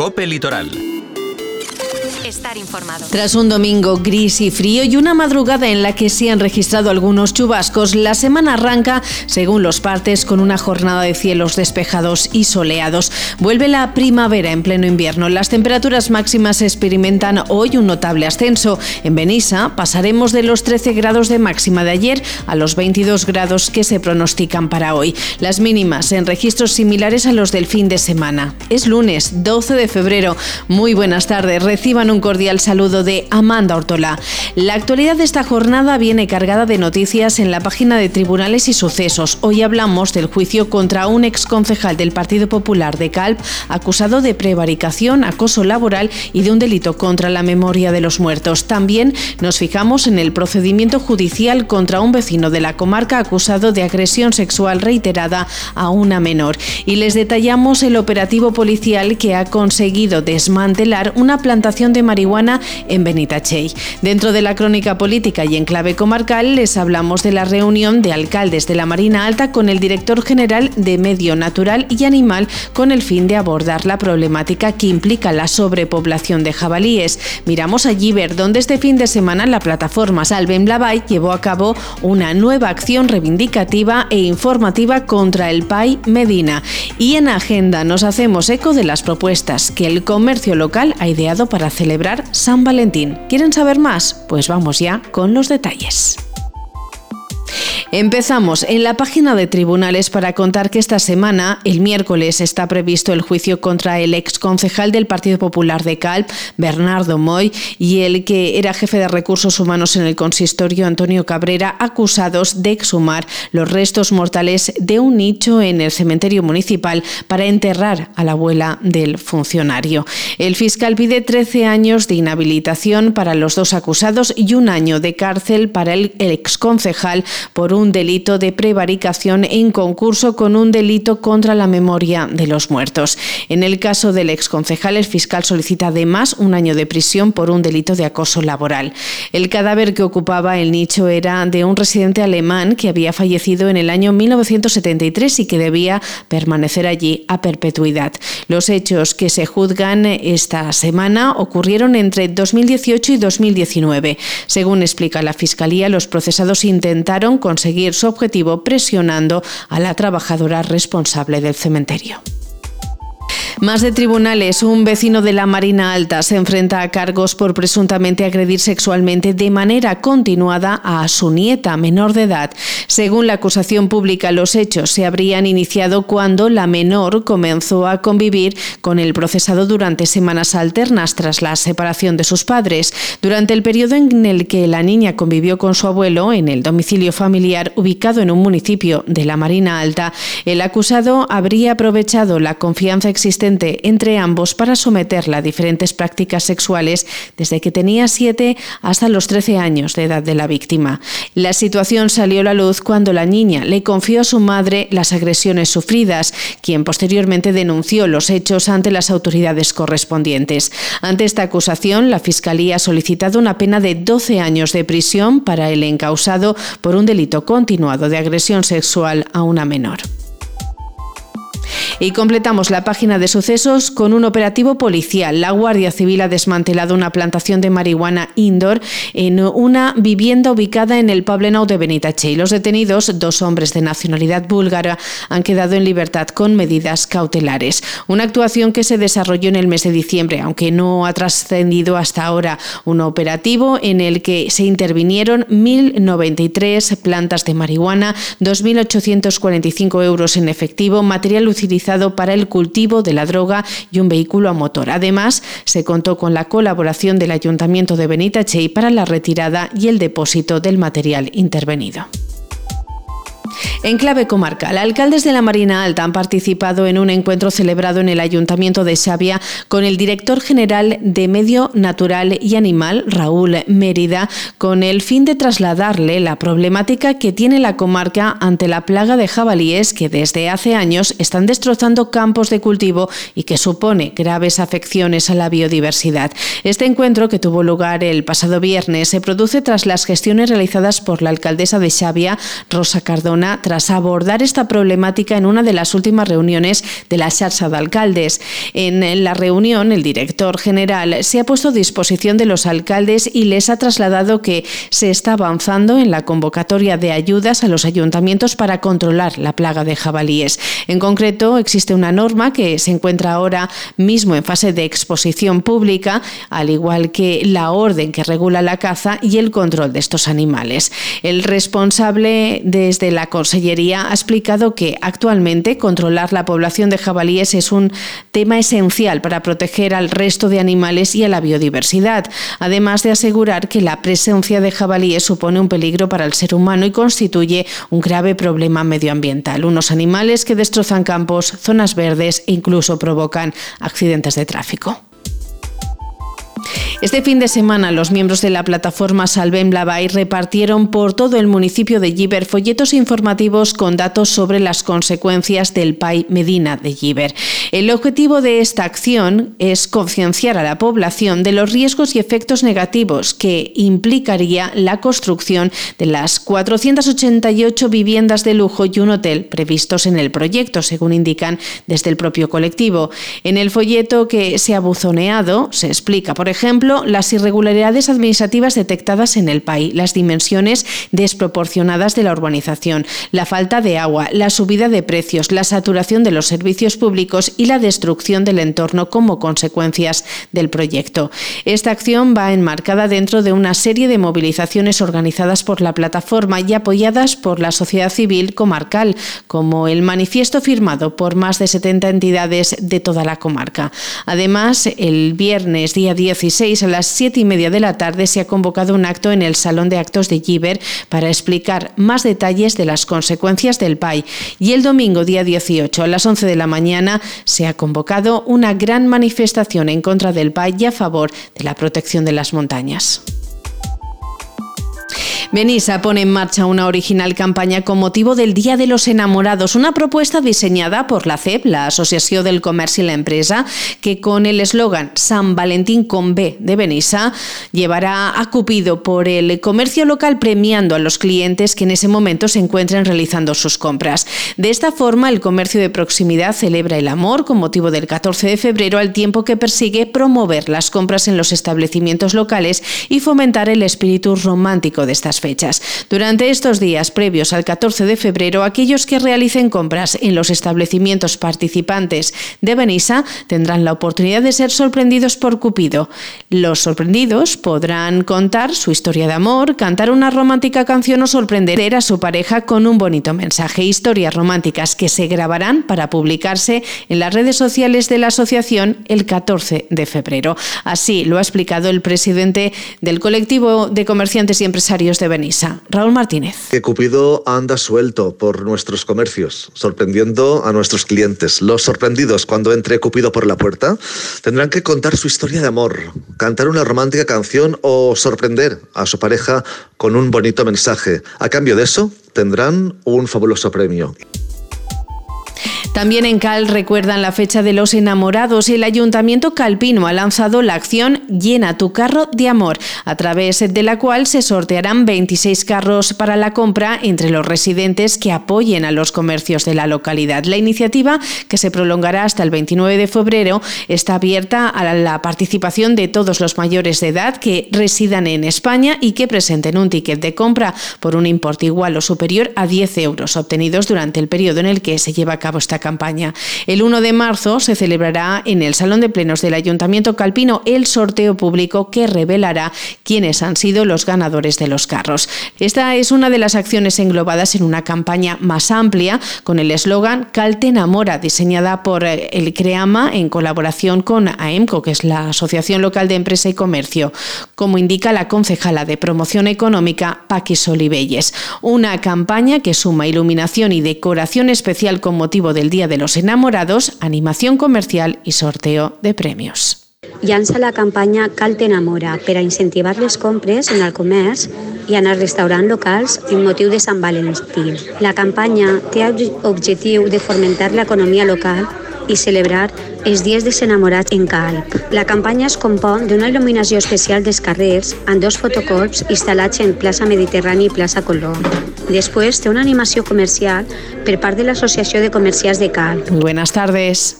Cope Litoral estar informado. Tras un domingo gris y frío y una madrugada en la que se han registrado algunos chubascos, la semana arranca, según los partes, con una jornada de cielos despejados y soleados. Vuelve la primavera en pleno invierno. Las temperaturas máximas experimentan hoy un notable ascenso. En Benissa pasaremos de los 13 grados de máxima de ayer a los 22 grados que se pronostican para hoy. Las mínimas en registros similares a los del fin de semana. Es lunes 12 de febrero. Muy buenas tardes. Reciban un cordial saludo de Amanda Ortola. La actualidad de esta jornada viene cargada de noticias en la página de Tribunales y Sucesos. Hoy hablamos del juicio contra un exconcejal del Partido Popular de Calp acusado de prevaricación, acoso laboral y de un delito contra la memoria de los muertos. También nos fijamos en el procedimiento judicial contra un vecino de la comarca acusado de agresión sexual reiterada a una menor. Y les detallamos el operativo policial que ha conseguido desmantelar una plantación de marihuana en Benitachey. Dentro de la crónica política y en clave comarcal les hablamos de la reunión de alcaldes de la Marina Alta con el director general de Medio Natural y Animal con el fin de abordar la problemática que implica la sobrepoblación de jabalíes. Miramos allí ver dónde este fin de semana la plataforma Salven Blavay llevó a cabo una nueva acción reivindicativa e informativa contra el PAI Medina. Y en agenda nos hacemos eco de las propuestas que el comercio local ha ideado para celebrar San Valentín. ¿Quieren saber más? Pues vamos ya con los detalles. Empezamos en la página de tribunales para contar que esta semana, el miércoles, está previsto el juicio contra el ex concejal del Partido Popular de Calp, Bernardo Moy, y el que era jefe de recursos humanos en el consistorio, Antonio Cabrera, acusados de exhumar los restos mortales de un nicho en el cementerio municipal para enterrar a la abuela del funcionario. El fiscal pide 13 años de inhabilitación para los dos acusados y un año de cárcel para el exconcejal por un un delito de prevaricación en concurso con un delito contra la memoria de los muertos. En el caso del exconcejal, el fiscal solicita además un año de prisión por un delito de acoso laboral. El cadáver que ocupaba el nicho era de un residente alemán que había fallecido en el año 1973 y que debía permanecer allí a perpetuidad. Los hechos que se juzgan esta semana ocurrieron entre 2018 y 2019. Según explica la Fiscalía, los procesados intentaron conseguir conseguir su objetivo presionando a la trabajadora responsable del cementerio. Más de tribunales, un vecino de la Marina Alta se enfrenta a cargos por presuntamente agredir sexualmente de manera continuada a su nieta menor de edad. Según la acusación pública, los hechos se habrían iniciado cuando la menor comenzó a convivir con el procesado durante semanas alternas tras la separación de sus padres. Durante el periodo en el que la niña convivió con su abuelo en el domicilio familiar ubicado en un municipio de la Marina Alta, el acusado habría aprovechado la confianza existente entre ambos para someterla a diferentes prácticas sexuales desde que tenía 7 hasta los 13 años de edad de la víctima. La situación salió a la luz cuando la niña le confió a su madre las agresiones sufridas, quien posteriormente denunció los hechos ante las autoridades correspondientes. Ante esta acusación, la Fiscalía ha solicitado una pena de 12 años de prisión para el encausado por un delito continuado de agresión sexual a una menor. Y completamos la página de sucesos con un operativo policial. La Guardia Civil ha desmantelado una plantación de marihuana indoor en una vivienda ubicada en el Poblenou de Benitache. Los detenidos, dos hombres de nacionalidad búlgara, han quedado en libertad con medidas cautelares. Una actuación que se desarrolló en el mes de diciembre, aunque no ha trascendido hasta ahora. Un operativo en el que se intervinieron 1.093 plantas de marihuana, 2.845 euros en efectivo, material utilizado para el cultivo de la droga y un vehículo a motor. Además, se contó con la colaboración del Ayuntamiento de Benitachey para la retirada y el depósito del material intervenido. En clave comarcal, alcaldes de la Marina Alta han participado en un encuentro celebrado en el Ayuntamiento de Xavia con el director general de Medio Natural y Animal, Raúl Mérida, con el fin de trasladarle la problemática que tiene la comarca ante la plaga de jabalíes que desde hace años están destrozando campos de cultivo y que supone graves afecciones a la biodiversidad. Este encuentro, que tuvo lugar el pasado viernes, se produce tras las gestiones realizadas por la alcaldesa de Xavia, Rosa Cardona, tras abordar esta problemática en una de las últimas reuniones de la Xarxa de Alcaldes. En la reunión, el director general se ha puesto a disposición de los alcaldes y les ha trasladado que se está avanzando en la convocatoria de ayudas a los ayuntamientos para controlar la plaga de jabalíes. En concreto, existe una norma que se encuentra ahora mismo en fase de exposición pública, al igual que la orden que regula la caza y el control de estos animales. El responsable desde la Consellería ha explicado que actualmente controlar la población de jabalíes es un tema esencial para proteger al resto de animales y a la biodiversidad, además de asegurar que la presencia de jabalíes supone un peligro para el ser humano y constituye un grave problema medioambiental. Unos animales que destrozan campos, zonas verdes e incluso provocan accidentes de tráfico. Este fin de semana, los miembros de la plataforma Salven Blavay repartieron por todo el municipio de Giver folletos informativos con datos sobre las consecuencias del PAI Medina de Giver. El objetivo de esta acción es concienciar a la población de los riesgos y efectos negativos que implicaría la construcción de las 488 viviendas de lujo y un hotel previstos en el proyecto, según indican desde el propio colectivo. En el folleto que se ha buzoneado se explica, por ejemplo, las irregularidades administrativas detectadas en el país, las dimensiones desproporcionadas de la urbanización, la falta de agua, la subida de precios, la saturación de los servicios públicos y la destrucción del entorno como consecuencias del proyecto. Esta acción va enmarcada dentro de una serie de movilizaciones organizadas por la plataforma y apoyadas por la sociedad civil comarcal, como el manifiesto firmado por más de 70 entidades de toda la comarca. Además, el viernes día 16 a las siete y media de la tarde se ha convocado un acto en el Salón de Actos de Giver para explicar más detalles de las consecuencias del PAI. Y el domingo, día 18, a las 11 de la mañana, se ha convocado una gran manifestación en contra del PAI y a favor de la protección de las montañas. Benissa pone en marcha una original campaña con motivo del Día de los Enamorados, una propuesta diseñada por la CEP, la Asociación del Comercio y la Empresa, que con el eslogan San Valentín con B de Benissa llevará a Cupido por el comercio local premiando a los clientes que en ese momento se encuentren realizando sus compras. De esta forma, el comercio de proximidad celebra el amor con motivo del 14 de febrero al tiempo que persigue promover las compras en los establecimientos locales y fomentar el espíritu romántico de estas fechas. Durante estos días previos al 14 de febrero, aquellos que realicen compras en los establecimientos participantes de Benissa tendrán la oportunidad de ser sorprendidos por Cupido. Los sorprendidos podrán contar su historia de amor, cantar una romántica canción o sorprender a su pareja con un bonito mensaje. Historias románticas que se grabarán para publicarse en las redes sociales de la asociación el 14 de febrero. Así lo ha explicado el presidente del colectivo de comerciantes y empresarios de Raúl Martínez. Que Cupido anda suelto por nuestros comercios, sorprendiendo a nuestros clientes. Los sorprendidos cuando entre Cupido por la puerta tendrán que contar su historia de amor, cantar una romántica canción o sorprender a su pareja con un bonito mensaje. A cambio de eso, tendrán un fabuloso premio. También en Cal recuerdan la fecha de los enamorados y el Ayuntamiento Calpino ha lanzado la acción Llena tu carro de amor, a través de la cual se sortearán 26 carros para la compra entre los residentes que apoyen a los comercios de la localidad. La iniciativa, que se prolongará hasta el 29 de febrero, está abierta a la participación de todos los mayores de edad que residan en España y que presenten un ticket de compra por un importe igual o superior a 10 euros obtenidos durante el periodo en el que se lleva a cabo esta campaña. El 1 de marzo se celebrará en el Salón de Plenos del Ayuntamiento Calpino el sorteo público que revelará quiénes han sido los ganadores de los carros. Esta es una de las acciones englobadas en una campaña más amplia con el eslogan Calte enamora, diseñada por eh, el CREAMA en colaboración con AEMCO, que es la Asociación Local de Empresa y Comercio, como indica la concejala de Promoción Económica, Paquis Olivelles. Una campaña que suma iluminación y decoración especial con motivo del Día de los Enamorados, animación comercial i sorteo de premios. Llança la campanya Cal t'enamora per a incentivar les compres en el comerç i en els restaurants locals en motiu de Sant Valentí. La campanya té objectiu de fomentar l'economia local i celebrar els dies dels enamorats en Calp. La campanya es compon d'una il·luminació especial dels carrers amb dos fotocorps instal·lats en plaça Mediterrani i plaça Colón. Després té una animació comercial per part de l'Associació de Comerciants de Calp. Buenas tardes.